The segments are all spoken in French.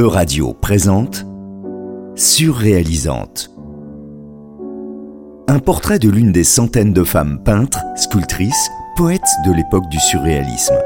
E-Radio présente Surréalisante. Un portrait de l'une des centaines de femmes peintres, sculptrices, poètes de l'époque du surréalisme.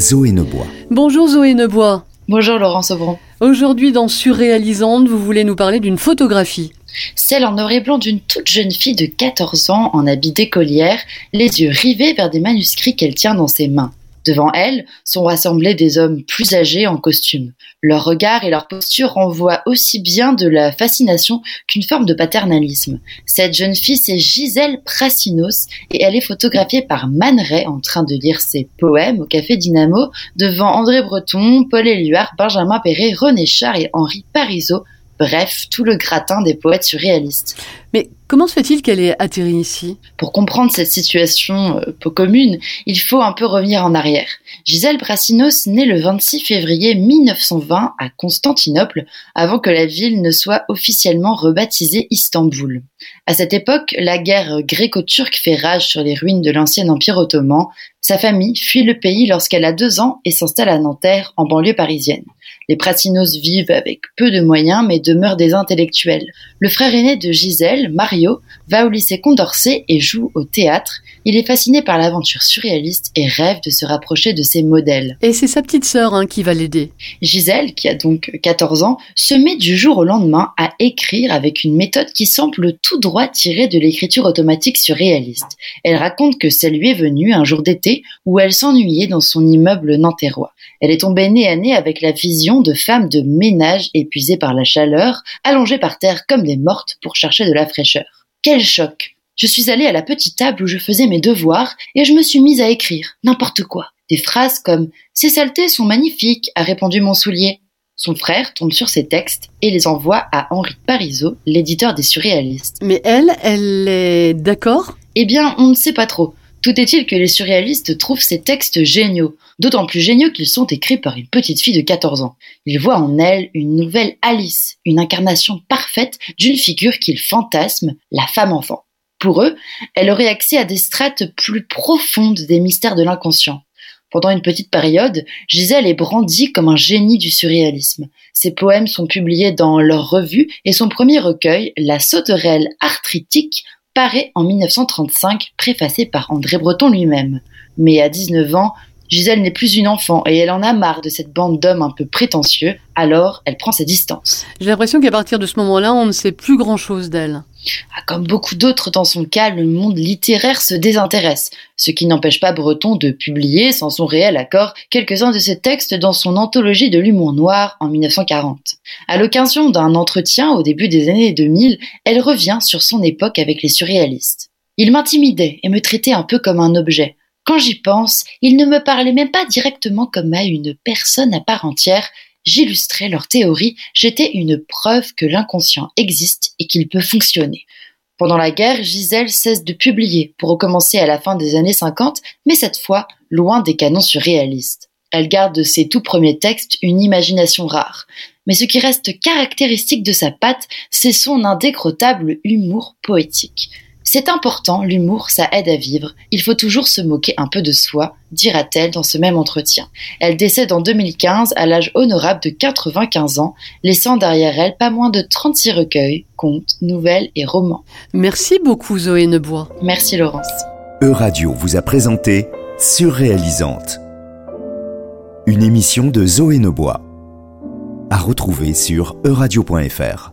Zoé Nebois. Bonjour Zoé Nebois. Bonjour Laurent Sauvron. Aujourd'hui dans Surréalisante, vous voulez nous parler d'une photographie. Celle en noir et blanc d'une toute jeune fille de 14 ans en habit d'écolière, les yeux rivés vers des manuscrits qu'elle tient dans ses mains. Devant elle sont rassemblés des hommes plus âgés en costume. Leur regard et leur posture renvoient aussi bien de la fascination qu'une forme de paternalisme. Cette jeune fille, c'est Gisèle Prassinos et elle est photographiée par Man Ray en train de lire ses poèmes au Café Dynamo devant André Breton, Paul Éluard, Benjamin Perret, René Char et Henri Parisot, Bref, tout le gratin des poètes surréalistes. Comment se fait-il qu'elle ait atterri ici? Pour comprendre cette situation euh, peu commune, il faut un peu revenir en arrière. Gisèle Brassinos naît le 26 février 1920 à Constantinople, avant que la ville ne soit officiellement rebaptisée Istanbul. À cette époque, la guerre gréco-turque fait rage sur les ruines de l'ancien empire ottoman. Sa famille fuit le pays lorsqu'elle a deux ans et s'installe à Nanterre, en banlieue parisienne. Les Prassinos vivent avec peu de moyens mais demeurent des intellectuels. Le frère aîné de Gisèle, Mario, va au lycée Condorcet et joue au théâtre. Il est fasciné par l'aventure surréaliste et rêve de se rapprocher de ses modèles. Et c'est sa petite sœur hein, qui va l'aider. Gisèle, qui a donc 14 ans, se met du jour au lendemain à écrire avec une méthode qui semble tout droit tirée de l'écriture automatique surréaliste. Elle raconte que ça lui est venu un jour d'été où elle s'ennuyait dans son immeuble nanterrois. Elle est tombée nez à nez avec la vision de femmes de ménage épuisées par la chaleur, allongées par terre comme des mortes pour chercher de la fraîcheur. Quel choc Je suis allée à la petite table où je faisais mes devoirs et je me suis mise à écrire n'importe quoi. Des phrases comme Ces saletés sont magnifiques, a répondu mon soulier. Son frère tombe sur ces textes et les envoie à Henri Parisot, l'éditeur des surréalistes. Mais elle, elle est d'accord? Eh bien, on ne sait pas trop. Tout est-il que les surréalistes trouvent ces textes géniaux, d'autant plus géniaux qu'ils sont écrits par une petite fille de 14 ans. Ils voient en elle une nouvelle Alice, une incarnation parfaite d'une figure qu'ils fantasment, la femme-enfant. Pour eux, elle aurait accès à des strates plus profondes des mystères de l'inconscient. Pendant une petite période, Gisèle est brandie comme un génie du surréalisme. Ses poèmes sont publiés dans leur revue et son premier recueil, La sauterelle arthritique, paraît en 1935, préfacé par André Breton lui-même. Mais à 19 ans, Gisèle n'est plus une enfant et elle en a marre de cette bande d'hommes un peu prétentieux, alors elle prend ses distances. J'ai l'impression qu'à partir de ce moment-là, on ne sait plus grand-chose d'elle. Ah, comme beaucoup d'autres dans son cas, le monde littéraire se désintéresse, ce qui n'empêche pas Breton de publier, sans son réel accord, quelques-uns de ses textes dans son anthologie de l'humour noir en 1940. À l'occasion d'un entretien au début des années 2000, elle revient sur son époque avec les surréalistes. Il m'intimidait et me traitait un peu comme un objet. Quand j'y pense, ils ne me parlaient même pas directement comme à une personne à part entière. J'illustrais leur théorie, j'étais une preuve que l'inconscient existe et qu'il peut fonctionner. Pendant la guerre, Gisèle cesse de publier pour recommencer à la fin des années 50, mais cette fois loin des canons surréalistes. Elle garde de ses tout premiers textes une imagination rare. Mais ce qui reste caractéristique de sa patte, c'est son indécrottable humour poétique. C'est important, l'humour, ça aide à vivre. Il faut toujours se moquer un peu de soi, dira-t-elle dans ce même entretien. Elle décède en 2015 à l'âge honorable de 95 ans, laissant derrière elle pas moins de 36 recueils, contes, nouvelles et romans. Merci beaucoup Zoé Nebois. Merci Laurence. E-Radio vous a présenté Surréalisante. Une émission de Zoé Nebois. À retrouver sur euradio.fr.